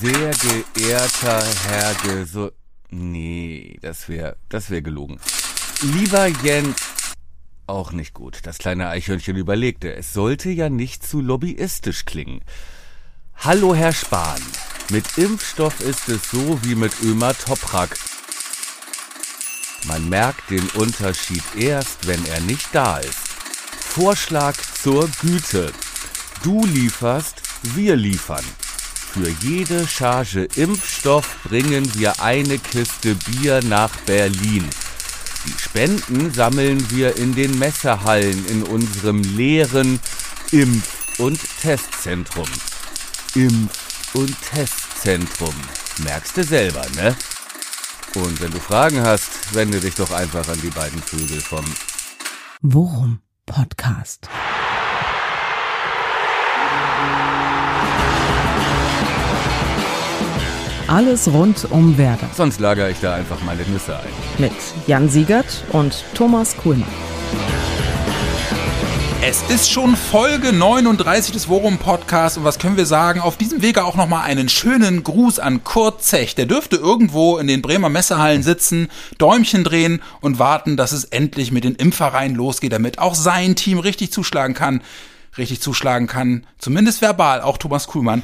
Sehr geehrter Herr Gesund... Nee, das wäre das wär gelogen. Lieber Jens... Auch nicht gut. Das kleine Eichhörnchen überlegte. Es sollte ja nicht zu lobbyistisch klingen. Hallo, Herr Spahn. Mit Impfstoff ist es so wie mit Ömer Toprak. Man merkt den Unterschied erst, wenn er nicht da ist. Vorschlag zur Güte. Du lieferst, wir liefern. Für jede Charge Impfstoff bringen wir eine Kiste Bier nach Berlin. Die Spenden sammeln wir in den Messehallen in unserem leeren Impf- und Testzentrum. Impf- und Testzentrum. Merkst du selber, ne? Und wenn du Fragen hast, wende dich doch einfach an die beiden Vögel vom Worum Podcast. Alles rund um Werder Sonst lagere ich da einfach meine Nüsse ein. mit Jan Siegert und Thomas Kuhlmann. Es ist schon Folge 39 des Worum Podcasts und was können wir sagen? Auf diesem Wege auch nochmal einen schönen Gruß an Kurt Zech. Der dürfte irgendwo in den Bremer Messehallen sitzen, Däumchen drehen und warten, dass es endlich mit den Impfvereinen losgeht, damit auch sein Team richtig zuschlagen kann. Richtig zuschlagen kann, zumindest verbal, auch Thomas Kuhlmann.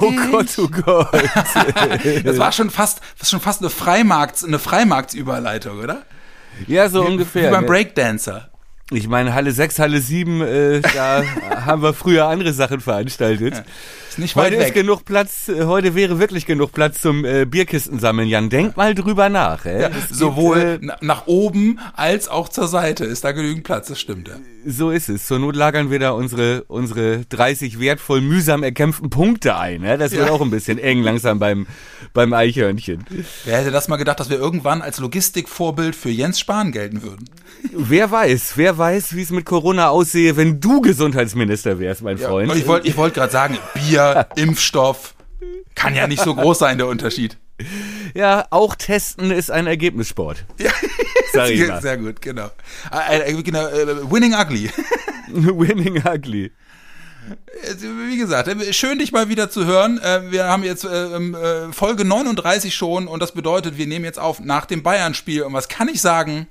Oh Gott, oh Gott. Das war schon fast, das ist schon fast eine Freimarkts, eine Freimarktsüberleitung, oder? Ja, so ungefähr. Wie beim? Breakdancer. Ich meine, Halle 6, Halle 7, äh, da haben wir früher andere Sachen veranstaltet. Ist nicht Heute ist weg. genug Platz, äh, heute wäre wirklich genug Platz zum äh, Bierkisten sammeln, Jan. Denk mal drüber nach. Äh. Ja, Es gibt, sowohl äh, na- nach oben als auch zur Seite ist da genügend Platz, das stimmt ja. so ist es. Zur Not lagern wir da unsere, unsere 30 wertvoll mühsam erkämpften Punkte ein. Ja? Das wird Ja. auch ein bisschen eng langsam beim, beim Eichhörnchen. Wer hätte das mal gedacht, dass wir irgendwann als Logistikvorbild für Jens Spahn gelten würden? Wer weiß, wer weiß, wie es mit Corona aussehe, wenn du Gesundheitsminister wärst, mein Freund. Und ich wollte ich wollte gerade sagen, Bier, Impfstoff, kann ja nicht so groß sein, der Unterschied. ja, auch testen ist ein Ergebnissport. Sag ich mal. Sehr gut, genau. Äh, äh, genau äh, winning ugly. Winning ugly. Wie gesagt, schön dich mal wieder zu hören. Wir haben jetzt äh, ähm, äh, Folge 39 schon und das bedeutet, wir nehmen jetzt auf nach dem Bayern-Spiel. Und was kann ich sagen?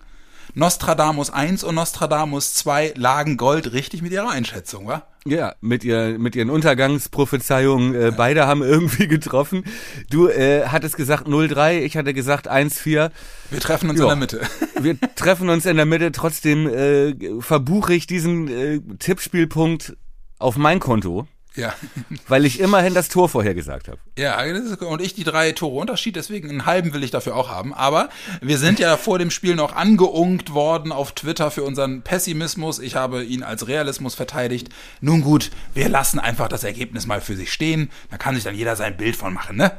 Nostradamus 1 und Nostradamus 2 lagen Gold richtig mit ihrer Einschätzung, wa? Ja, mit, ihr, mit ihren Untergangsprophezeiungen, äh, beide haben irgendwie getroffen. Du äh, hattest gesagt 0-3, ich hatte gesagt 1-4. Wir treffen uns Ja. in der Mitte. Wir treffen uns in der Mitte, trotzdem äh, verbuche ich diesen äh, Tippspielpunkt auf mein Konto, Ja. weil ich immerhin das Tor vorhergesagt habe. Ja, das ist- und ich die drei Tore Unterschied, deswegen einen halben will ich dafür auch haben. Aber wir sind ja vor dem Spiel noch angeungt worden auf Twitter für unseren Pessimismus. Ich habe ihn als Realismus verteidigt. Nun gut, wir lassen einfach das Ergebnis mal für sich stehen. Da kann sich dann jeder sein Bild von machen, ne?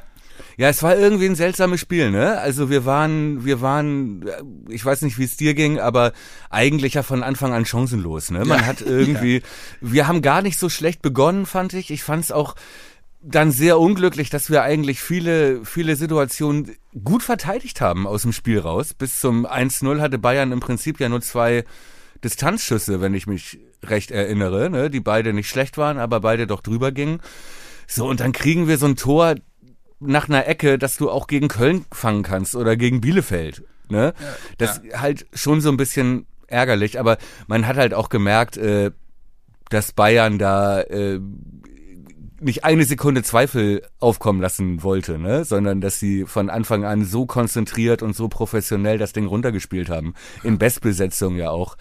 Ja, es war irgendwie ein seltsames Spiel, ne? Also wir waren, wir waren, äh, ich weiß nicht, wie es dir ging, aber eigentlich ja von Anfang an chancenlos, ne? Man Ja, hat irgendwie, wir haben gar nicht so schlecht begonnen, fand ich. Ich fand es auch dann sehr unglücklich, dass wir eigentlich viele, viele Situationen gut verteidigt haben aus dem Spiel raus. Bis zum 1-0 hatte Bayern im Prinzip ja nur zwei Distanzschüsse, wenn ich mich recht erinnere, ne? Die beide nicht schlecht waren, aber beide doch drüber gingen. So, und dann kriegen wir so ein Tor nach einer Ecke, dass du auch gegen Köln fangen kannst oder gegen Bielefeld. Ne? das halt schon so ein bisschen ärgerlich, aber man hat halt auch gemerkt, äh, dass Bayern da äh, nicht eine Sekunde Zweifel aufkommen lassen wollte, ne? sondern dass sie von Anfang an so konzentriert und so professionell das Ding runtergespielt haben. In Bestbesetzung ja auch.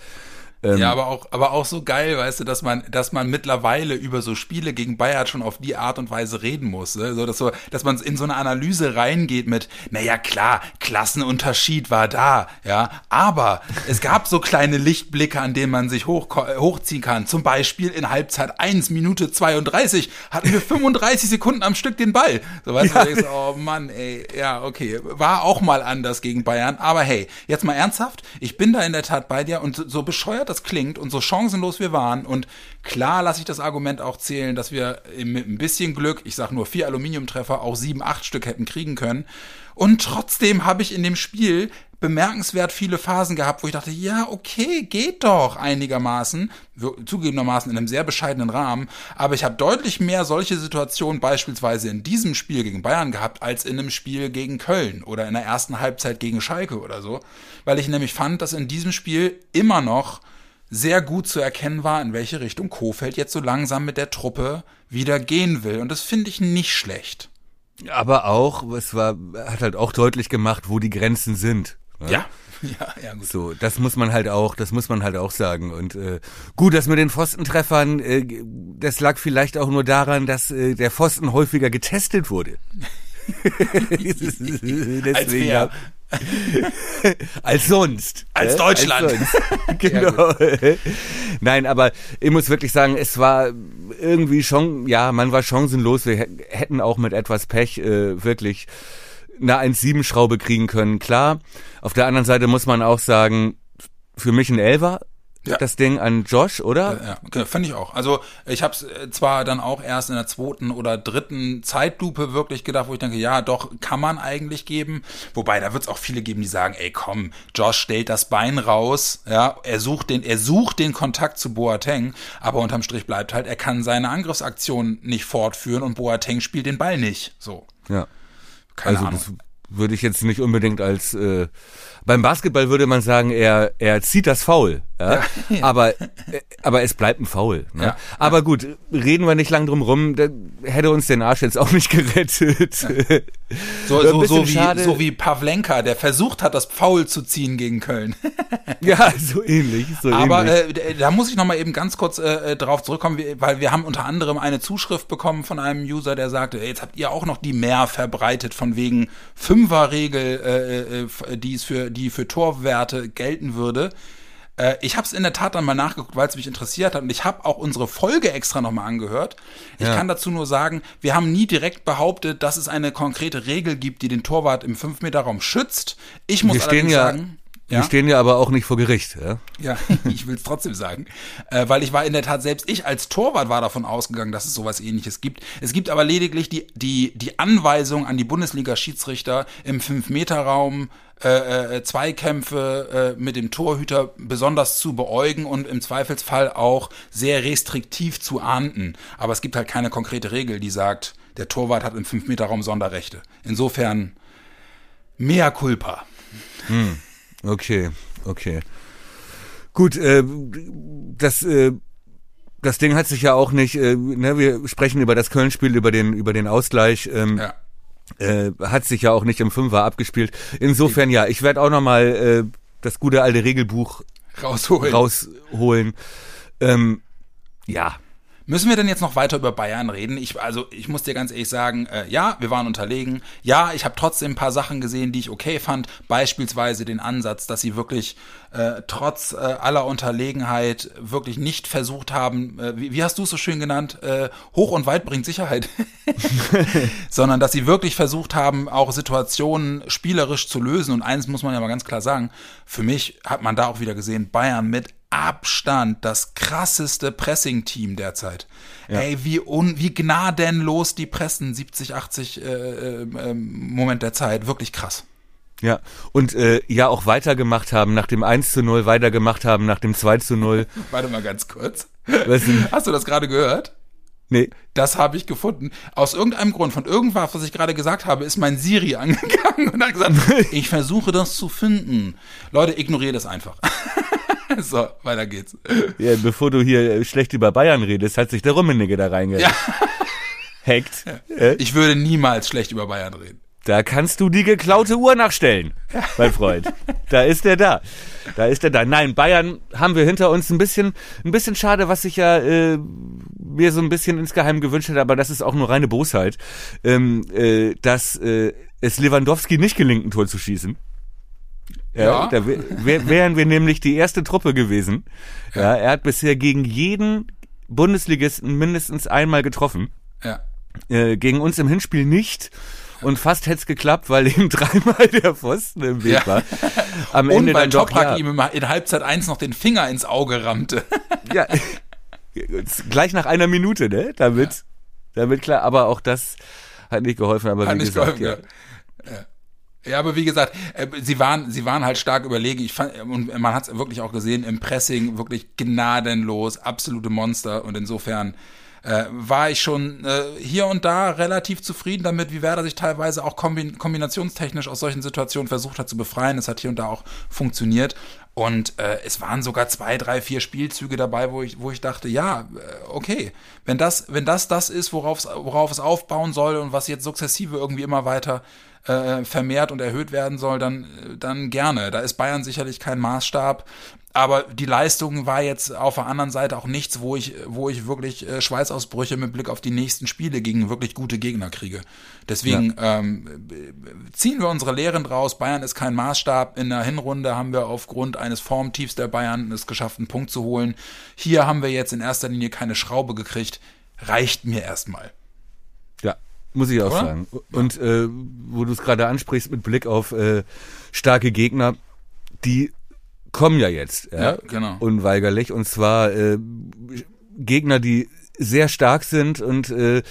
Ähm, Ja, aber auch, aber auch so geil, weißt du, dass man, dass man mittlerweile über so Spiele gegen Bayern schon auf die Art und Weise reden muss, ne? so, dass so, dass man in so eine Analyse reingeht mit, naja, klar, Klassenunterschied war da, ja, aber es gab so kleine Lichtblicke, an denen man sich hoch, hochziehen kann. Zum Beispiel in Halbzeit 1 Minute 32 hatten wir 35 Sekunden am Stück den Ball. So, weißt du, du denkst, oh Mann, ey, ja, okay, war auch mal anders gegen Bayern, aber hey, jetzt mal ernsthaft, ich bin da in der Tat bei dir und so, so bescheuert das klingt und so chancenlos wir waren. Und klar lasse ich das Argument auch zählen, dass wir mit ein bisschen Glück, ich sag nur vier Aluminiumtreffer, auch sieben, acht Stück hätten kriegen können. Und trotzdem habe ich in dem Spiel bemerkenswert viele Phasen gehabt, wo ich dachte, ja, okay, geht doch einigermaßen, zugegebenermaßen in einem sehr bescheidenen Rahmen, aber ich habe deutlich mehr solche Situationen beispielsweise in diesem Spiel gegen Bayern gehabt, als in einem Spiel gegen Köln oder in der ersten Halbzeit gegen Schalke oder so, weil ich nämlich fand, dass in diesem Spiel immer noch sehr gut zu erkennen war, in welche Richtung Kofeld jetzt so langsam mit der Truppe wieder gehen will. Und das finde ich nicht schlecht. Aber auch, es war, hat halt auch deutlich gemacht, wo die Grenzen sind. Ne? Ja. Ja, ja, gut. So, das muss man halt auch, das muss man halt auch sagen. Und äh, gut, dass mit den Pfostentreffern, äh, das lag vielleicht auch nur daran, dass äh, der Pfosten häufiger getestet wurde. Deswegen Als als sonst. Als Deutschland. Als sonst. genau. Nein, aber ich muss wirklich sagen, es war irgendwie schon, ja, man war chancenlos. Wir hätten auch mit etwas Pech äh, wirklich eine 1-7-Schraube kriegen können. Klar, auf der anderen Seite muss man auch sagen, für mich ein Elver, ja. das Ding an Josh, oder? Ja, ja fand ich auch. Also ich habe es äh, zwar dann auch erst in der zweiten oder dritten Zeitlupe wirklich gedacht, wo ich denke, ja, doch, kann man eigentlich geben. Wobei, da wird es auch viele geben, die sagen, ey, komm, Josh stellt das Bein raus, ja, er sucht den, er sucht den Kontakt zu Boateng, aber unterm Strich bleibt halt, er kann seine Angriffsaktion nicht fortführen und Boateng spielt den Ball nicht. So. Ja. Keine also Ahnung. Das würde ich jetzt nicht unbedingt als äh, beim Basketball würde man sagen, er er zieht das Foul, ja? ja. aber äh, aber es bleibt ein Foul. Ne? Ja. Aber gut, reden wir nicht lang drum rum, da hätte uns den Arsch jetzt auch nicht gerettet. Ja. So, so, so, wie, so wie Pavlenka, der versucht hat, das Foul zu ziehen gegen Köln. ja, so ähnlich. So aber ähnlich. Äh, da muss ich noch mal eben ganz kurz äh, äh drauf zurückkommen, weil wir haben unter anderem eine Zuschrift bekommen von einem User, der sagte, jetzt habt ihr auch noch die mehr verbreitet von wegen Fünferregel, äh, äh, die es für die für Torwerte gelten würde. Äh, ich habe es in der Tat dann mal nachgeguckt, weil es mich interessiert hat und ich habe auch unsere Folge extra nochmal angehört. Ich ja. kann dazu nur sagen, wir haben nie direkt behauptet, dass es eine konkrete Regel gibt, die den Torwart im 5-Meter-Raum schützt. Ich muss wir allerdings ja sagen... Ja? Die stehen ja aber auch nicht vor Gericht. Ja, ja ich will es trotzdem sagen. Äh, weil ich war in der Tat, selbst ich als Torwart war davon ausgegangen, dass es sowas ähnliches gibt. Es gibt aber lediglich die, die, die Anweisung an die Bundesliga-Schiedsrichter im 5-Meter-Raum äh, äh, Zweikämpfe äh, mit dem Torhüter besonders zu beäugen und im Zweifelsfall auch sehr restriktiv zu ahnden. Aber es gibt halt keine konkrete Regel, die sagt, der Torwart hat im 5-Meter-Raum Sonderrechte. Insofern mehr culpa. Hm. Okay, okay. Gut, äh, das äh, das Ding hat sich ja auch nicht, äh, ne, wir sprechen über das Köln-Spiel, über den, über den Ausgleich. Ähm, ja. Äh, hat sich ja auch nicht im Fünfer abgespielt. Insofern ja, ich werde auch nochmal äh, das gute alte Regelbuch rausholen. rausholen. Ähm, ja, Müssen wir denn jetzt noch weiter über Bayern reden? Ich, also ich muss dir ganz ehrlich sagen, äh, ja, wir waren unterlegen. Ja, ich habe trotzdem ein paar Sachen gesehen, die ich okay fand. Beispielsweise den Ansatz, dass sie wirklich äh, trotz äh, aller Unterlegenheit wirklich nicht versucht haben, äh, wie, wie hast du es so schön genannt, äh, hoch und weit bringt Sicherheit, sondern dass sie wirklich versucht haben, auch Situationen spielerisch zu lösen. Und eins muss man ja mal ganz klar sagen, für mich hat man da auch wieder gesehen, Bayern mit Abstand das krasseste Pressing-Team derzeit. Ja. Ey, wie, un, wie gnadenlos die pressen, 70, 80 äh, äh, ähm, Moment der Zeit, wirklich krass. Ja, und äh, ja auch weitergemacht haben, nach dem 1 zu 0 weitergemacht haben, nach dem 2 zu 0. Warte mal ganz kurz. Hast du das gerade gehört? Nee. Das habe ich gefunden. Aus irgendeinem Grund, von irgendwas, was ich gerade gesagt habe, ist mein Siri angegangen und hat gesagt, ich versuche das zu finden. Leute, ignoriere das einfach. so, weiter geht's. Ja, bevor du hier schlecht über Bayern redest, hat sich der Rummenigge da reingehackt. Ja. Ich würde niemals schlecht über Bayern reden. Da kannst du die geklaute Uhr nachstellen, mein Freund. Da ist er da. Da ist er da. Nein, Bayern haben wir hinter uns ein bisschen, ein bisschen schade, was ich ja äh, mir so ein bisschen insgeheim gewünscht hätte, aber das ist auch nur reine Bosheit, ähm, äh, dass äh, es Lewandowski nicht gelingt, ein Tor zu schießen. Ja. Da wär, wären wir nämlich die erste Truppe gewesen. Ja. er hat bisher gegen jeden Bundesligisten mindestens einmal getroffen. Ja. Äh, gegen uns im Hinspiel nicht. Und fast hätte es geklappt, weil ihm dreimal der Pfosten im Weg ja. war. Am Ende Und weil dann Toprak ja. ihm in Halbzeit eins noch den Finger ins Auge rammte. ja, gleich nach einer Minute, ne? Damit, ja. damit klar. Aber auch das hat nicht geholfen. Aber hat wie nicht gesagt, geholfen, ja. Ja. Aber wie gesagt, äh, sie waren, sie waren halt stark überlegen. Ich fand, und man hat es wirklich auch gesehen im Pressing, wirklich gnadenlos, absolute Monster. Und insofern äh, war ich schon äh, hier und da relativ zufrieden damit, wie Werder sich teilweise auch kombin kombinationstechnisch aus solchen Situationen versucht hat zu befreien. Es hat hier und da auch funktioniert. Und äh, es waren sogar zwei, drei, vier Spielzüge dabei, wo ich, wo ich dachte, ja, äh, okay, wenn das, wenn das das ist, worauf worauf es aufbauen soll und was jetzt sukzessive irgendwie immer weiter äh, vermehrt und erhöht werden soll, dann, dann gerne. Da ist Bayern sicherlich kein Maßstab. Aber die Leistung war jetzt auf der anderen Seite auch nichts, wo ich, wo ich wirklich äh, Schweißausbrüche mit Blick auf die nächsten Spiele gegen wirklich gute Gegner kriege. Deswegen ja. ähm, ziehen wir unsere Lehren draus. Bayern ist kein Maßstab. In der Hinrunde haben wir aufgrund eines Formtiefs der Bayern es geschafft, einen Punkt zu holen. Hier haben wir jetzt in erster Linie keine Schraube gekriegt. Reicht mir erstmal. Ja, muss ich auch Oder? sagen. Und äh, wo du es gerade ansprichst mit Blick auf äh, starke Gegner, die kommen ja jetzt. Ja, ja genau. Unweigerlich. Und zwar äh, Gegner, die sehr stark sind und äh,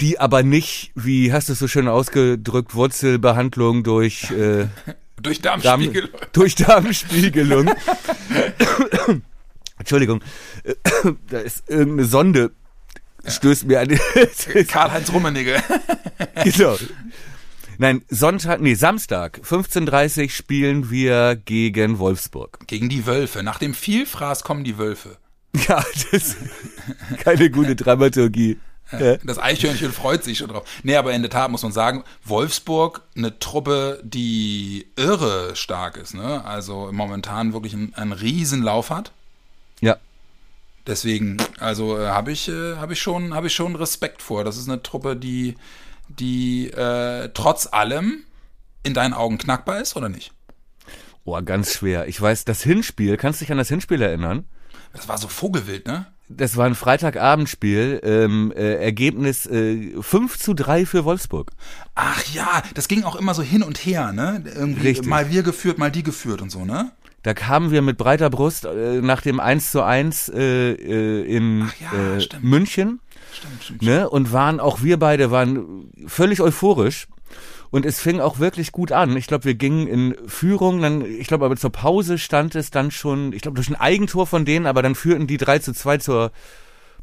die aber nicht, wie hast du es so schön ausgedrückt, Wurzelbehandlung durch äh, durch Darmspiegelung. Darm, durch Darmspiegelung. Entschuldigung, da ist irgendeine Sonde stößt mir an. Karl-Heinz Rummenigge. genau. Nein, Sonntag, nee, Samstag, 15.30 spielen wir gegen Wolfsburg. Gegen die Wölfe. Nach dem Vielfraß kommen die Wölfe. Ja, das ist keine gute Dramaturgie. Das Eichhörnchen freut sich schon drauf. Nee, aber in der Tat muss man sagen, Wolfsburg, eine Truppe, die irre stark ist, ne? Also momentan wirklich einen, einen Riesenlauf hat. Ja. Deswegen, also äh, habe ich, äh, hab ich, schon, hab ich schon Respekt vor. Das ist eine Truppe, die, die äh, trotz allem in deinen Augen knackbar ist oder nicht? Oh, ganz schwer. Ich weiß, das Hinspiel, kannst du dich an das Hinspiel erinnern? Das war so Vogelwild, ne? Das war ein Freitagabendspiel, ähm, äh, Ergebnis äh, 5 zu 3 für Wolfsburg. Ach ja, das ging auch immer so hin und her, ne? Irgendwie Richtig. mal wir geführt, mal die geführt und so, ne? Da kamen wir mit breiter Brust äh, nach dem 1 zu 1 äh, äh, in ja, äh, München Stimmt, stimmt, ne? Und waren auch wir beide waren völlig euphorisch. Und es fing auch wirklich gut an. Ich glaube, wir gingen in Führung, dann, ich glaube, aber zur Pause stand es dann schon, ich glaube, durch ein Eigentor von denen, aber dann führten die 3 zu 2 zur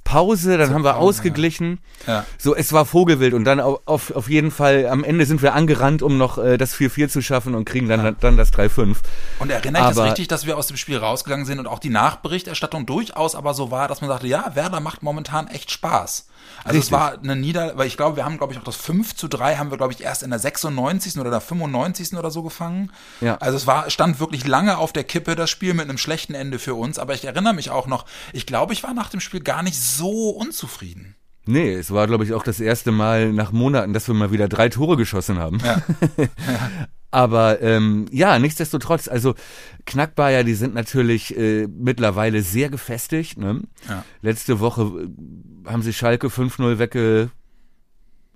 Pause, dann so, haben wir ausgeglichen. Ja. Ja. So, es war Vogelwild und dann auf, auf jeden Fall, am Ende sind wir angerannt, um noch äh, das 4-4 zu schaffen und kriegen dann, ja. dann das 3-5. Und erinnere ich das richtig, dass wir aus dem Spiel rausgegangen sind und auch die Nachberichterstattung durchaus aber so war, dass man sagte, ja, Werder macht momentan echt Spaß. Also Richtig. es war eine Nieder, weil ich glaube, wir haben, glaube ich, auch das 5 zu 3 haben wir, glaube ich, erst in der 96. oder der 95. oder so gefangen. Ja. Also es war, stand wirklich lange auf der Kippe, das Spiel mit einem schlechten Ende für uns. Aber ich erinnere mich auch noch, ich glaube, ich war nach dem Spiel gar nicht so unzufrieden. Nee, es war, glaube ich, auch das erste Mal nach Monaten, dass wir mal wieder drei Tore geschossen haben. Ja. ja. Aber ähm, ja, nichtsdestotrotz, also Knackbayer, die sind natürlich äh, mittlerweile sehr gefestigt. Ne? Ja. Letzte Woche äh, haben sie Schalke 5-0 wegge,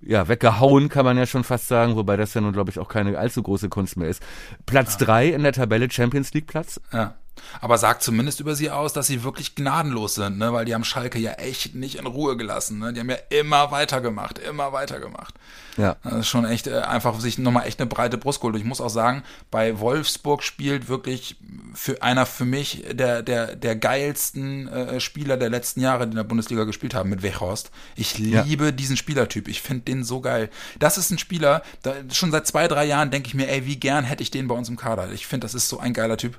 ja, weggehauen, kann man ja schon fast sagen, wobei das ja nun, glaube ich, auch keine allzu große Kunst mehr ist. Platz ja. drei in der Tabelle, Champions League Platz. Ja. Aber sagt zumindest über sie aus, dass sie wirklich gnadenlos sind, ne? weil die haben Schalke ja echt nicht in Ruhe gelassen. Ne? Die haben ja immer weitergemacht, immer weitergemacht. Ja. Das ist schon echt äh, einfach sich nochmal echt eine breite Brust geholt. Ich muss auch sagen, bei Wolfsburg spielt wirklich für einer für mich der, der, der geilsten äh, Spieler der letzten Jahre, die in der Bundesliga gespielt haben, mit Wechhorst. Ich liebe ja. diesen Spielertyp. Ich finde den so geil. Das ist ein Spieler, da, schon seit zwei, drei Jahren denke ich mir, ey, wie gern hätte ich den bei uns im Kader. Ich finde, das ist so ein geiler Typ.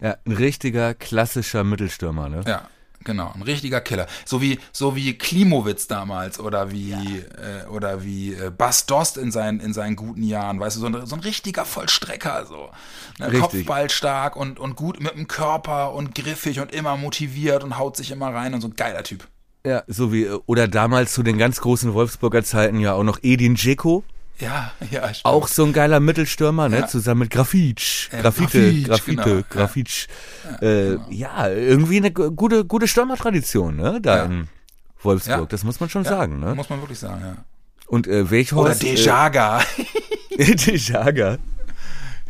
Ja, ein richtiger klassischer Mittelstürmer, ne? Ja, genau, ein richtiger Killer. So wie so wie Klimowitz damals oder wie ja. äh, oder wie äh, Bas Dost in seinen in seinen guten Jahren, weißt du, so ein, so ein richtiger Vollstrecker so. Ne, Kopfball stark und und gut mit dem Körper und griffig und immer motiviert und haut sich immer rein und so ein geiler Typ. Ja, so wie oder damals zu den ganz großen Wolfsburger Zeiten ja auch noch Edin Dzeko. Ja, ja, stimmt. Auch so ein geiler Mittelstürmer, ne? Ja. Zusammen mit Grafitsch. Äh, Grafite, Grafite, genau. Grafitsch. Ja. Äh, genau. ja, irgendwie eine gute, gute Stürmertradition, ne? Da in Wolfsburg. Das muss man schon sagen, ne? Muss man wirklich sagen, ja. Und äh, Welchhorst... Oder Dejaga. Äh, Dejaga.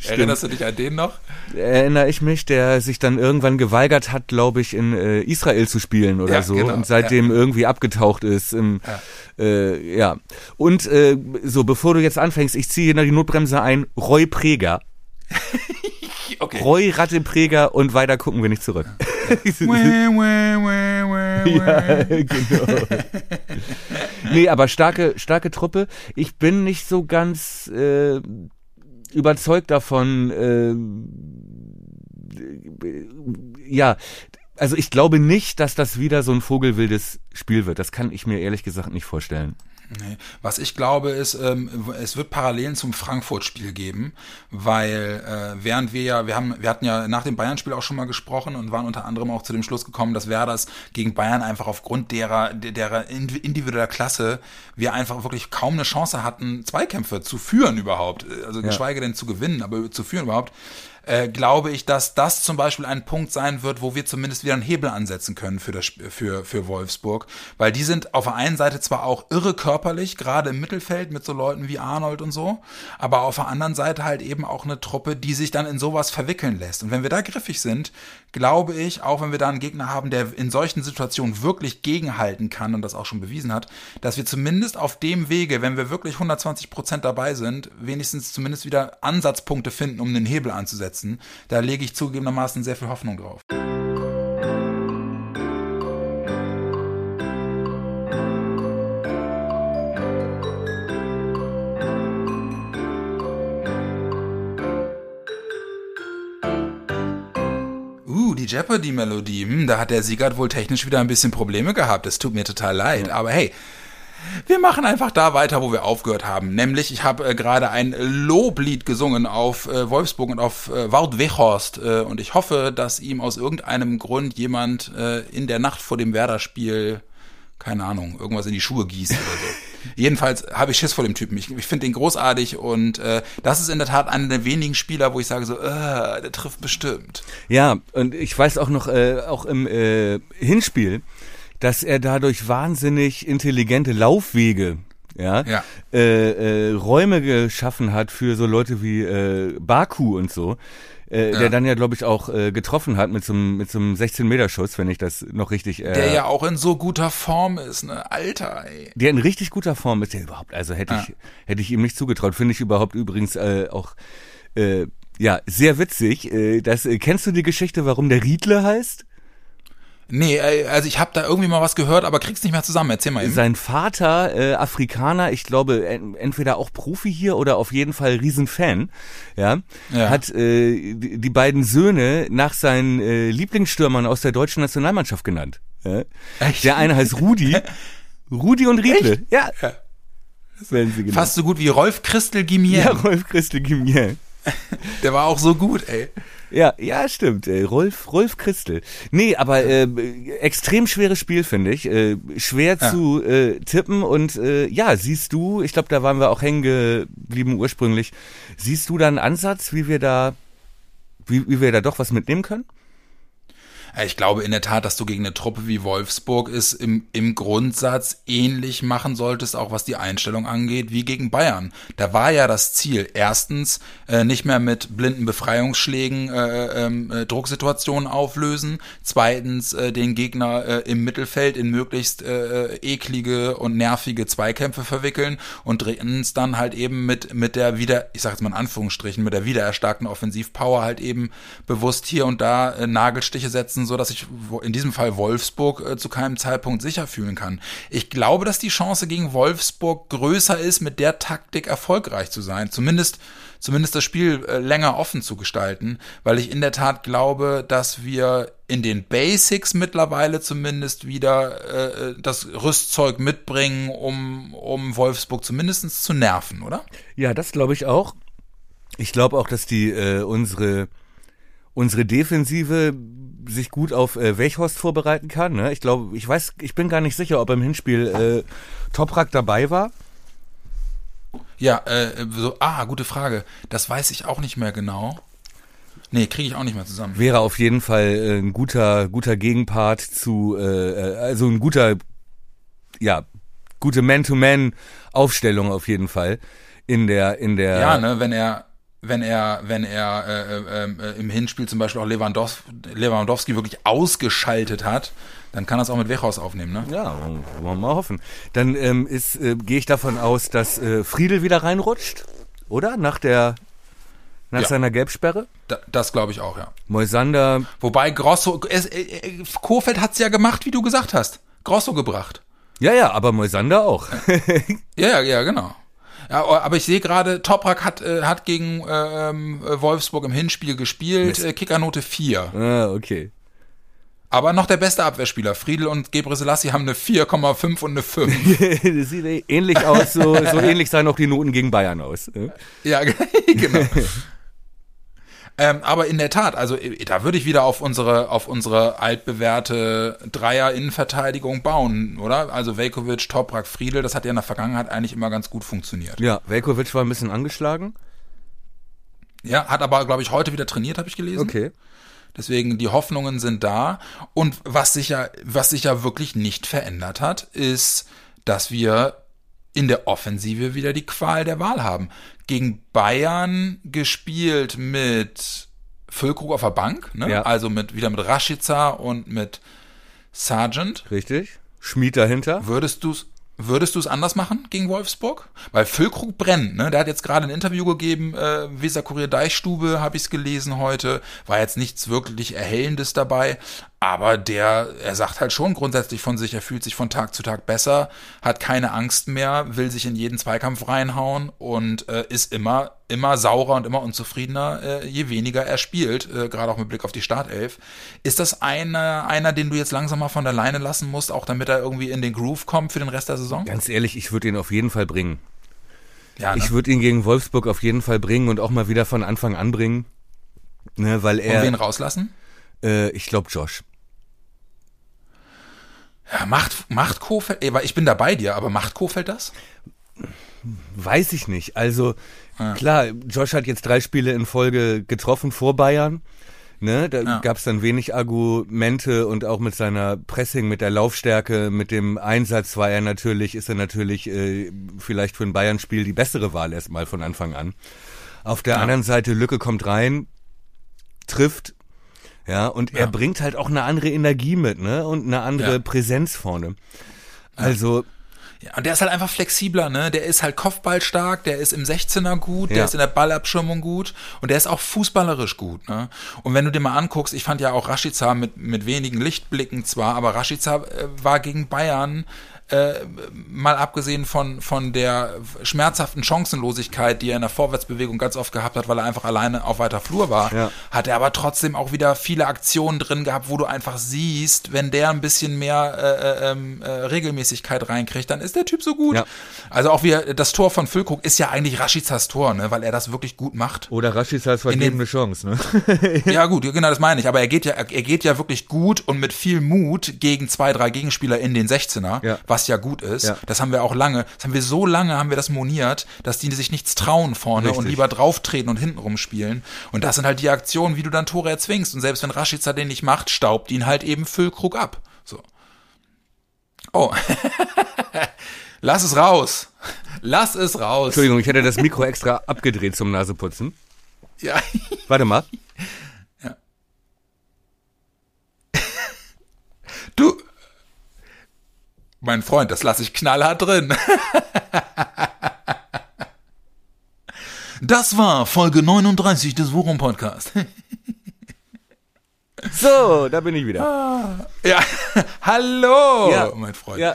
Erinnerst du dich an den noch? Erinnere ich mich, der sich dann irgendwann geweigert hat, glaube ich, in äh, Israel zu spielen oder Ja, so genau, und seitdem ja. irgendwie abgetaucht ist. Im, ja. Äh, ja. Und äh, so, bevor du jetzt anfängst, ich ziehe hier die Notbremse ein, Roy Preger. Okay. Roy Ratte Preger und weiter gucken wir nicht zurück. ja, genau. nee, aber starke, starke Truppe. Ich bin nicht so ganz äh, überzeugt davon, äh, ja, also ich glaube nicht, dass das wieder so ein vogelwildes Spiel wird. Das kann ich mir ehrlich gesagt nicht vorstellen. Nee. Was ich glaube ist, ähm, es wird Parallelen zum Frankfurt-Spiel geben, weil äh, während wir ja, wir haben, wir hatten ja nach dem Bayern-Spiel auch schon mal gesprochen und waren unter anderem auch zu dem Schluss gekommen, dass Werders gegen Bayern einfach aufgrund derer, derer individueller Klasse wir einfach wirklich kaum eine Chance hatten, Zweikämpfe zu führen überhaupt. Also geschweige denn zu gewinnen, aber zu führen überhaupt äh, glaube ich, dass das zum Beispiel ein Punkt sein wird, wo wir zumindest wieder einen Hebel ansetzen können für, das, für, für Wolfsburg. Weil die sind auf der einen Seite zwar auch irre körperlich, gerade im Mittelfeld mit so Leuten wie Arnold und so, aber auf der anderen Seite halt eben auch eine Truppe, die sich dann in sowas verwickeln lässt. Und wenn wir da griffig sind, glaube ich, auch wenn wir da einen Gegner haben, der in solchen Situationen wirklich gegenhalten kann und das auch schon bewiesen hat, dass wir zumindest auf dem Wege, wenn wir wirklich 120 Prozent dabei sind, wenigstens zumindest wieder Ansatzpunkte finden, um den Hebel anzusetzen. Da lege ich zugegebenermaßen sehr viel Hoffnung drauf. Uh, die Jeopardy-Melodie. Hm, da hat der Siegert wohl technisch wieder ein bisschen Probleme gehabt. Es tut mir total leid. Aber hey, wir machen einfach da weiter, wo wir aufgehört haben. Nämlich, ich habe äh, gerade ein Loblied gesungen auf äh, Wolfsburg und auf äh, Wout Weghorst. Äh, und ich hoffe, dass ihm aus irgendeinem Grund jemand äh, in der Nacht vor dem Werder-Spiel, keine Ahnung, irgendwas in die Schuhe gießt oder so. Jedenfalls habe ich Schiss vor dem Typen. Ich, ich finde den großartig und äh, das ist in der Tat einer der wenigen Spieler, wo ich sage so, äh, der trifft bestimmt. Ja, und ich weiß auch noch, äh, auch im äh, Hinspiel, dass er dadurch wahnsinnig intelligente Laufwege, ja, Ja. Äh, äh, Räume geschaffen hat für so Leute wie äh, Baku und so, äh, der dann ja, glaube ich, auch äh, getroffen hat mit so einem mit so einem 16-Meter-Schuss, wenn ich das noch richtig. Äh, Der ja auch in so guter Form ist, ne? Alter, ey. der in richtig guter Form ist, der überhaupt, also hätte ich, hätte ich ihm nicht zugetraut. Finde ich überhaupt übrigens äh, auch äh, ja sehr witzig. Äh, das, äh, kennst du die Geschichte, warum der Riedle heißt? Nee, äh, also ich habe da irgendwie mal was gehört, aber krieg's nicht mehr zusammen. Erzähl mal eben. Sein Vater, äh, Afrikaner, ich glaube, en entweder auch Profi hier oder auf jeden Fall Riesenfan, ja, Ja. hat äh, die, beiden Söhne nach seinen äh, Lieblingsstürmern aus der deutschen Nationalmannschaft genannt. Ja? Echt? Der eine heißt Rudi, Rudi und Riedle. Ja, Ja. das werden sie genannt. Fast so gut wie Rolf Christel Gimier. Ja, Rolf Christel Gimier. Der war auch so gut, ey. Ja, ja, stimmt. Rolf, Rolf Christel. Nee, aber äh, extrem schweres Spiel, finde ich. Äh, schwer Ja. zu äh, tippen und äh, ja, siehst du, ich glaube, da waren wir auch hängen geblieben ursprünglich. Siehst du da einen Ansatz, wie wir da, wie, wie wir da doch was mitnehmen können? Ja, Ich glaube in der Tat, dass du gegen eine Truppe wie Wolfsburg es im, im Grundsatz ähnlich machen solltest, auch was die Einstellung angeht, wie gegen Bayern. Da war ja das Ziel, erstens äh, nicht mehr mit blinden Befreiungsschlägen äh, ähm, äh, Drucksituationen auflösen, zweitens äh, den Gegner äh, im Mittelfeld in möglichst äh, eklige und nervige Zweikämpfe verwickeln und drittens dann halt eben mit, mit der wieder, ich sag jetzt mal in Anführungsstrichen, mit der wiedererstarkten Offensivpower halt eben bewusst hier und da äh, Nagelstiche setzen, so dass ich in diesem Fall Wolfsburg äh, zu keinem Zeitpunkt sicher fühlen kann. Ich glaube, dass die Chance gegen Wolfsburg größer ist, mit der Taktik erfolgreich zu sein. Zumindest, zumindest das Spiel äh, länger offen zu gestalten, weil ich in der Tat glaube, dass wir in den Basics mittlerweile zumindest wieder äh, das Rüstzeug mitbringen, um, um Wolfsburg zumindest zu nerven, oder? Ja, das glaube ich auch. Ich glaube auch, dass die äh, unsere unsere Defensive sich gut auf äh, Welchhorst vorbereiten kann. Ne? Ich glaube, ich weiß, ich bin gar nicht sicher, ob im Hinspiel äh, Toprak dabei war. Ja, äh, so, ah, gute Frage. Das weiß ich auch nicht mehr genau. Nee, kriege ich auch nicht mehr zusammen. Wäre auf jeden Fall äh, ein guter guter Gegenpart zu, äh, äh, also ein guter, ja, gute Man-to-Man-Aufstellung auf jeden Fall in der in der Ja, ne, wenn er wenn er, wenn er äh, äh, äh, im Hinspiel zum Beispiel auch Lewandowski, Lewandowski wirklich ausgeschaltet hat, dann kann er es auch mit Wechhaus aufnehmen, ne? Ja, wollen wir mal hoffen. Dann ähm, ist, äh, gehe ich davon aus, dass äh, Friedel wieder reinrutscht, oder? Nach der nach Ja. seiner Gelbsperre. Da, das glaube ich auch, ja. Moisander, Wobei Grosso, es, äh, Kofeld hat's ja gemacht, wie du gesagt hast. Grosso gebracht. ja, ja, aber Moisander auch. Ja, ja, ja, genau. Ja, aber ich sehe gerade, Toprak hat, äh, hat gegen ähm, äh, Wolfsburg im Hinspiel gespielt, äh, Kickernote 4. ah, okay. Aber noch der beste Abwehrspieler. Friedel und Gebre Selassie haben eine 4,5 und eine 5. das sieht ähnlich aus, so, so ähnlich sahen auch die Noten gegen Bayern aus. äh? ja, genau. Ähm, aber in der Tat, also äh, da würde ich wieder auf unsere, auf unsere altbewährte Dreier-Innenverteidigung bauen, oder? Also Velkovic, Toprak, Friedel, das hat ja in der Vergangenheit eigentlich immer ganz gut funktioniert. Ja, Velkovic war ein bisschen angeschlagen. Ja, hat aber, glaube ich, heute wieder trainiert, habe ich gelesen. Okay. Deswegen die Hoffnungen sind da. Und was sich ja, was sich ja wirklich nicht verändert hat, ist, dass wir in der Offensive wieder die Qual der Wahl haben. Gegen Bayern gespielt mit Füllkrug auf der Bank, ne? Ja. also mit, wieder mit Rashica und mit Sargent. Richtig. Schmied dahinter. Würdest du's Würdest du es anders machen gegen Wolfsburg? Weil Füllkrug brennt, ne? Der hat jetzt gerade ein Interview gegeben, äh, Weser Kurier Deichstube, habe ich es gelesen heute. War jetzt nichts wirklich Erhellendes dabei, aber der, er sagt halt schon grundsätzlich von sich, er fühlt sich von Tag zu Tag besser, hat keine Angst mehr, will sich in jeden Zweikampf reinhauen und äh, ist immer, immer saurer und immer unzufriedener, äh, je weniger er spielt, äh, gerade auch mit Blick auf die Startelf. Ist das einer, einer, den du jetzt langsam mal von der Leine lassen musst, auch damit er irgendwie in den Groove kommt für den Rest der Saison? Ganz ehrlich, ich würde ihn auf jeden Fall bringen. Ja, ne? Ich würde ihn gegen Wolfsburg auf jeden Fall bringen und auch mal wieder von Anfang an bringen. Ne, weil Und wen er, rauslassen? äh, ich glaube Josh. Ja, macht, macht Kofeld, ich bin da bei dir, aber macht Kofeld das? Weiß ich nicht. Also klar, Josh hat jetzt drei Spiele in Folge getroffen vor Bayern. Ne, da Ja. gab's dann wenig Argumente und auch mit seiner Pressing, mit der Laufstärke, mit dem Einsatz war er natürlich, ist er natürlich äh, vielleicht für ein Bayern-Spiel die bessere Wahl erstmal von Anfang an. Auf der Ja. anderen Seite, Lücke kommt rein, trifft, ja, und er Ja. bringt halt auch eine andere Energie mit, ne, und eine andere Ja. Präsenz vorne. Also, Ja, und der ist halt einfach flexibler, ne? Der ist halt Kopfballstark, der ist im 16er gut, der Ja. ist in der Ballabschirmung gut und der ist auch fußballerisch gut, ne? Und wenn du dir mal anguckst, ich fand ja auch Rashica mit, mit wenigen Lichtblicken zwar, aber Rashica äh, war gegen Bayern äh, mal abgesehen von, von der schmerzhaften Chancenlosigkeit, die er in der Vorwärtsbewegung ganz oft gehabt hat, weil er einfach alleine auf weiter Flur war, Ja. hat er aber trotzdem auch wieder viele Aktionen drin gehabt, wo du einfach siehst, wenn der ein bisschen mehr äh, äh, ähm, äh, Regelmäßigkeit reinkriegt, dann ist der Typ so gut. Ja. Also auch wie das Tor von Füllkrug ist ja eigentlich Raschizas Tor, ne, weil er das wirklich gut macht. oder Rashicas vergebene Chance, ne? Ja gut, genau das meine ich. Aber er geht ja, er geht ja wirklich gut und mit viel Mut gegen zwei, drei Gegenspieler in den 16er, Ja. was ja gut ist. Ja. Das haben wir auch lange, das haben wir so lange, haben wir das moniert, dass die sich nichts trauen vorne und Richtig. lieber drauftreten und hintenrum spielen. Und das sind halt die Aktionen, wie du dann Tore erzwingst. Und selbst wenn Rashica den nicht macht, staubt ihn halt eben Füllkrug ab. So. Oh. Lass es raus. Lass es raus. Entschuldigung, ich hätte das Mikro extra abgedreht zum Naseputzen. Ja. Warte mal. Du, mein Freund, das lasse ich knallhart drin. Das war Folge 39 des Worum Podcast. So, da bin ich wieder. Ja, hallo, Ja. mein Freund. Ja.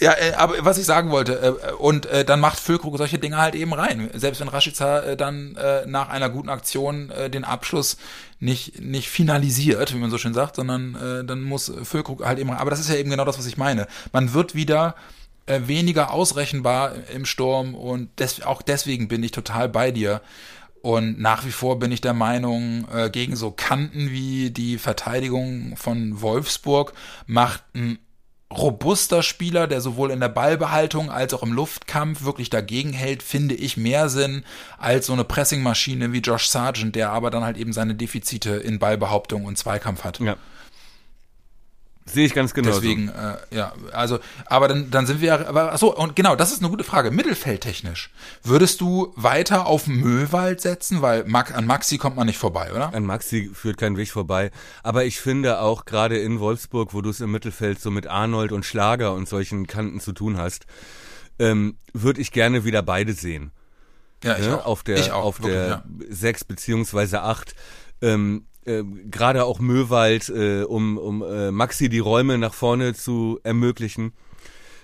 Ja, äh, aber was ich sagen wollte, äh, und äh, dann macht Füllkrug solche Dinge halt eben rein. Selbst wenn Rashica äh, dann äh, nach einer guten Aktion äh, den Abschluss nicht, nicht finalisiert, wie man so schön sagt, sondern äh, dann muss Füllkrug halt eben rein. Aber das ist ja eben genau das, was ich meine. Man wird wieder äh, weniger ausrechenbar im Sturm und des, auch deswegen bin ich total bei dir. Und nach wie vor bin ich der Meinung, äh, gegen so Kanten wie die Verteidigung von Wolfsburg macht ein robuster Spieler, der sowohl in der Ballbehaltung als auch im Luftkampf wirklich dagegen hält, finde ich mehr Sinn als so eine Pressingmaschine wie Josh Sargent, der aber dann halt eben seine Defizite in Ballbehauptung und Zweikampf hat. Ja. Sehe ich ganz genau. Deswegen, äh, ja, also, aber dann, dann sind wir, aber, achso, und genau, das ist eine gute Frage. Mittelfeldtechnisch, würdest du weiter auf Möwald setzen, weil Max, an Maxi kommt man nicht vorbei, oder? An Maxi führt kein Weg vorbei. Aber ich finde auch gerade in Wolfsburg, wo du es im Mittelfeld so mit Arnold und Schlager und solchen Kanten zu tun hast, ähm, würde ich gerne wieder beide sehen. Ja, ich ne? auch. Auf der, ich auch, auf wirklich, der ja. sechs beziehungsweise acht. Ähm, äh, gerade auch Möwald, äh, um, um äh, Maxi die Räume nach vorne zu ermöglichen.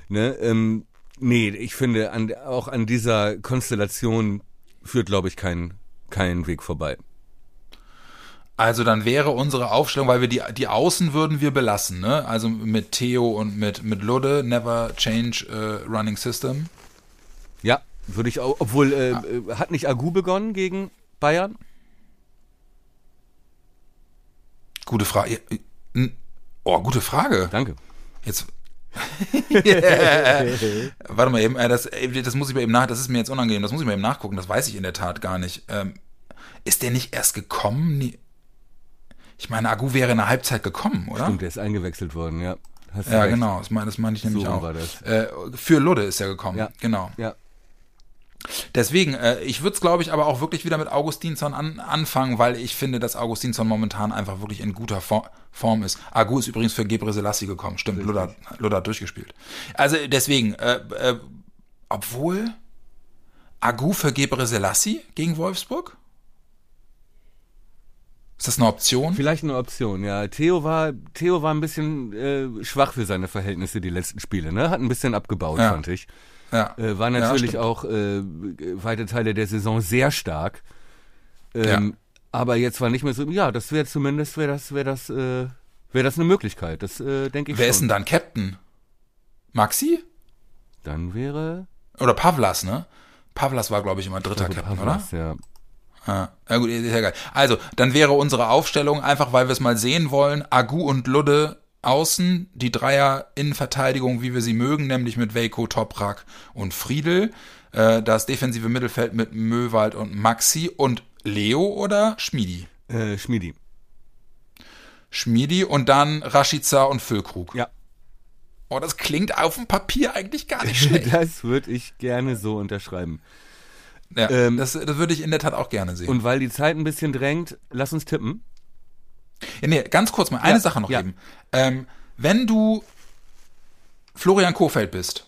Ne? Ähm, nee, ich finde, an, auch an dieser Konstellation führt, glaube ich, kein, kein Weg vorbei. Also dann wäre unsere Aufstellung, weil wir die, die Außen würden wir belassen, ne? Also mit Theo und mit, mit Ludde, never change uh, running system. Ja, würde ich auch, obwohl, äh, äh, hat nicht Agu begonnen gegen Bayern? Gute Frage. Oh, gute Frage. Danke. Jetzt. Warte mal eben, äh, das, äh, das muss ich mal eben nach, das ist mir jetzt unangenehm, das muss ich mal eben nachgucken, das weiß ich in der Tat gar nicht. Ähm, ist der nicht erst gekommen? Ich meine, Agu wäre in der Halbzeit gekommen, oder? Stimmt, der ist eingewechselt worden, ja. Ja, recht. genau, das meine das meine ich nämlich So auch. Äh, für Ludde ist er gekommen, Ja. genau. Ja. Deswegen, äh, ich würde es, glaube ich, aber auch wirklich wieder mit Augustinsson an, anfangen, weil ich finde, dass Augustinsson momentan einfach wirklich in guter For Form ist. Agu ist übrigens für Gebre Selassie gekommen. Stimmt, Ludder hat durchgespielt. Also deswegen, äh, äh, obwohl Agu für Gebre Selassie gegen Wolfsburg? Ist das eine Option? Vielleicht eine Option, ja. Theo war, Theo war ein bisschen äh, schwach für seine Verhältnisse die letzten Spiele, ne? Hat ein bisschen abgebaut, Ja. fand ich. Ja. Äh, war Ja, natürlich stimmt. auch äh, weite Teile der Saison sehr stark. Ähm, Aber jetzt war nicht mehr so, ja, das wäre zumindest, wäre das, wäre das, äh, wäre das eine Möglichkeit. Das äh, denke ich Wer schon. ist denn dann Captain? Maxi? Dann wäre Oder Pavlas, ne? Pavlas war, glaube ich, immer dritter Captain, oder? Pavlas, ja. Ja, ja gut, ist ja geil. Also, dann wäre unsere Aufstellung, einfach weil wir es mal sehen wollen, Agu und Ludde außen, die Dreier Innenverteidigung, wie wir sie mögen, nämlich mit Veiko, Toprak und Friedel. Äh, das defensive Mittelfeld mit Möwald und Maxi und Leo oder Schmiedi? Äh, Schmiedi. Schmiedi und dann Rashica und Füllkrug. Ja. Oh, das klingt auf dem Papier eigentlich gar nicht schlecht. Das würde ich gerne so unterschreiben. ja, Ähm, das, das würde ich in der Tat auch gerne sehen. Und weil die Zeit ein bisschen drängt, lass uns tippen. Ja, nee, ganz kurz mal, eine Ja, Sache noch ja. eben. Ähm, wenn du Florian Kofeld bist,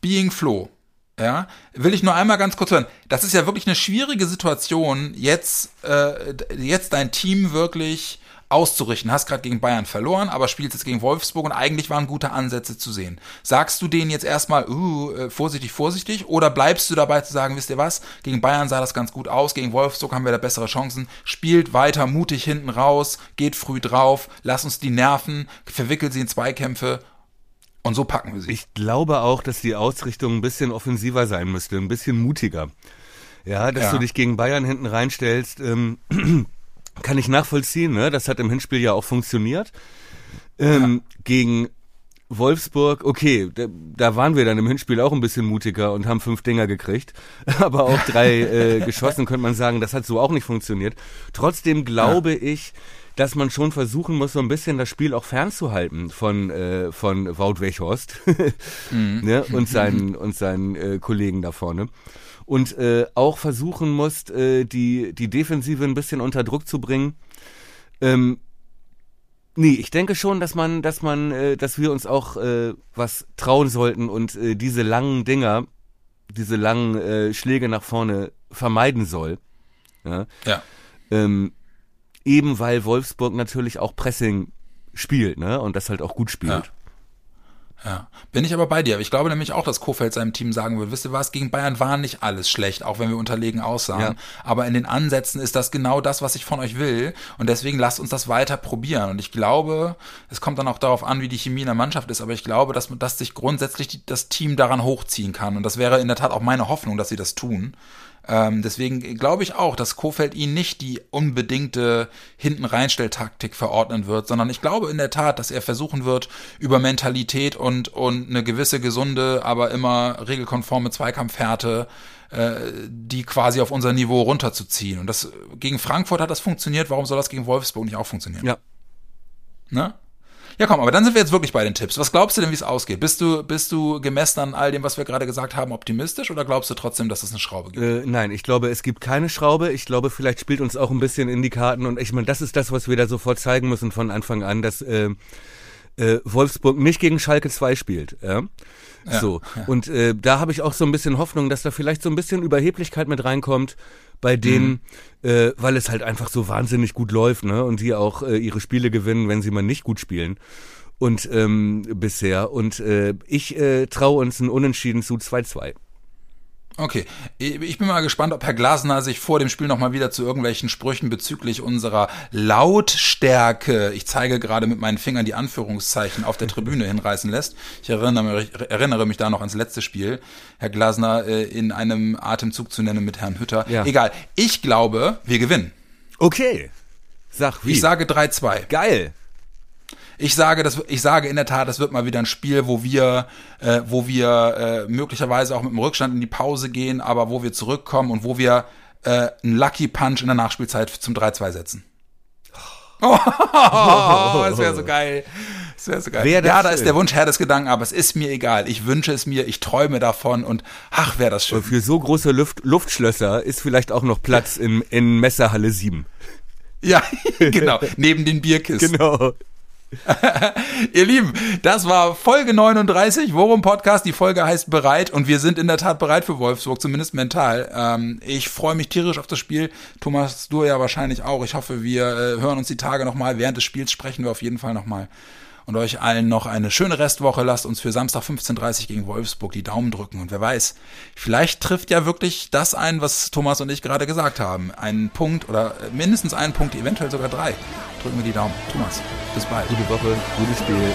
Being Flo, ja, will ich nur einmal ganz kurz hören. Das ist ja wirklich eine schwierige Situation, jetzt, äh, jetzt dein Team wirklich auszurichten. Hast gerade gegen Bayern verloren, aber spielst jetzt gegen Wolfsburg und eigentlich waren gute Ansätze zu sehen. Sagst du denen jetzt erstmal, uh, äh, vorsichtig, vorsichtig, oder bleibst du dabei zu sagen, wisst ihr was, gegen Bayern sah das ganz gut aus, gegen Wolfsburg haben wir da bessere Chancen, spielt weiter mutig hinten raus, geht früh drauf, lass uns die nerven, verwickelt sie in Zweikämpfe und so packen wir sie. Ich glaube auch, dass die Ausrichtung ein bisschen offensiver sein müsste, ein bisschen mutiger. Ja, dass Ja. du dich gegen Bayern hinten reinstellst, ähm, kann ich nachvollziehen. Ne? Das hat im Hinspiel ja auch funktioniert. Ähm, Gegen Wolfsburg, okay, da, da waren wir dann im Hinspiel auch ein bisschen mutiger und haben fünf Dinger gekriegt, aber auch drei äh, geschossen, könnte man sagen, das hat so auch nicht funktioniert. Trotzdem glaube ich, dass man schon versuchen muss, so ein bisschen das Spiel auch fernzuhalten von, äh, von Wout Weghorst ne? und seinen, und seinen äh, Kollegen da vorne. Und äh, auch versuchen muss, äh, die, die Defensive ein bisschen unter Druck zu bringen. Ähm, Nee, ich denke schon, dass man, dass man, äh, dass wir uns auch äh, was trauen sollten und äh, diese langen Dinger, diese langen äh, Schläge nach vorne vermeiden soll. Ja? Ja. Ähm, eben weil Wolfsburg natürlich auch Pressing spielt, ne? Und das halt auch gut spielt. Ja. Ja, bin ich aber bei dir. Ich glaube nämlich auch, dass Kofeld seinem Team sagen würde, wisst ihr was, gegen Bayern war nicht alles schlecht, auch wenn wir unterlegen aussahen. Ja. Aber in den Ansätzen ist das genau das, was ich von euch will. Und deswegen lasst uns das weiter probieren. Und ich glaube, es kommt dann auch darauf an, wie die Chemie in der Mannschaft ist. Aber ich glaube, dass, dass sich grundsätzlich die, das Team daran hochziehen kann. Und das wäre in der Tat auch meine Hoffnung, dass sie das tun. Ähm, deswegen glaube ich auch, dass Kofeld ihnen nicht die unbedingte hinten reinstelltaktik verordnen wird, sondern ich glaube in der Tat, dass er versuchen wird, über Mentalität und, und eine gewisse gesunde, aber immer regelkonforme Zweikampfhärte äh, die quasi auf unser Niveau runterzuziehen. Und das gegen Frankfurt hat das funktioniert, warum soll das gegen Wolfsburg nicht auch funktionieren? Ja. Ne? Ja, komm, aber dann sind wir jetzt wirklich bei den Tipps. Was glaubst du denn, wie es ausgeht? Bist du, bist du gemessen an all dem, was wir gerade gesagt haben, optimistisch oder glaubst du trotzdem, dass es eine Schraube gibt? Äh, nein, ich glaube, es gibt keine Schraube. Ich glaube, vielleicht spielt uns auch ein bisschen in die Karten und ich meine, das ist das, was wir da sofort zeigen müssen von Anfang an, dass äh, äh, Wolfsburg nicht gegen Schalke 2 spielt. Ja? Ja, so. ja. Und äh, da habe ich auch so ein bisschen Hoffnung, dass da vielleicht so ein bisschen Überheblichkeit mit reinkommt bei denen, Mhm. äh, weil es halt einfach so wahnsinnig gut läuft, ne? Und die auch äh, ihre Spiele gewinnen, wenn sie mal nicht gut spielen. Und ähm, bisher. Und äh, ich äh, traue uns ein Unentschieden zu 2-2. Okay, ich bin mal gespannt, ob Herr Glasner sich vor dem Spiel nochmal wieder zu irgendwelchen Sprüchen bezüglich unserer Lautstärke, ich zeige gerade mit meinen Fingern die Anführungszeichen, auf der Tribüne hinreißen lässt. Ich erinnere mich, erinnere mich da noch ans letzte Spiel, Herr Glasner äh, in einem Atemzug zu nennen mit Herrn Hütter. Ja. Egal, ich glaube, wir gewinnen. Okay. Sag wie. Ich sage 3-2. Geil. Ich sage, das, ich sage in der Tat, das wird mal wieder ein Spiel, wo wir, äh, wo wir äh, möglicherweise auch mit dem Rückstand in die Pause gehen, aber wo wir zurückkommen und wo wir äh, einen Lucky Punch in der Nachspielzeit zum 3-2 setzen. Oh, das wäre so geil. Das wäre so geil. Wär das ja, da ist der Wunsch Herr des Gedanken, aber es ist mir egal. Ich wünsche es mir, ich träume davon und ach, wäre das schön. Für so große Luft, Luftschlösser ist vielleicht auch noch Platz in, in Messerhalle 7. Ja, genau, neben den Bierkisten. Genau. Ihr Lieben, das war Folge 39, Worum Podcast. Die Folge heißt Bereit und wir sind in der Tat bereit für Wolfsburg, zumindest mental. Ähm, ich freue mich tierisch auf das Spiel. Thomas, du ja wahrscheinlich auch. Ich hoffe, wir äh, hören uns die Tage nochmal. Während des Spiels sprechen wir auf jeden Fall nochmal. Und euch allen noch eine schöne Restwoche. Lasst uns für Samstag 15.30 Uhr gegen Wolfsburg die Daumen drücken. Und wer weiß, vielleicht trifft ja wirklich das ein, was Thomas und ich gerade gesagt haben. Einen Punkt oder äh, mindestens einen Punkt, eventuell sogar drei. Drücken wir die Daumen. Thomas, bis bald. Gute Woche, gutes Spiel.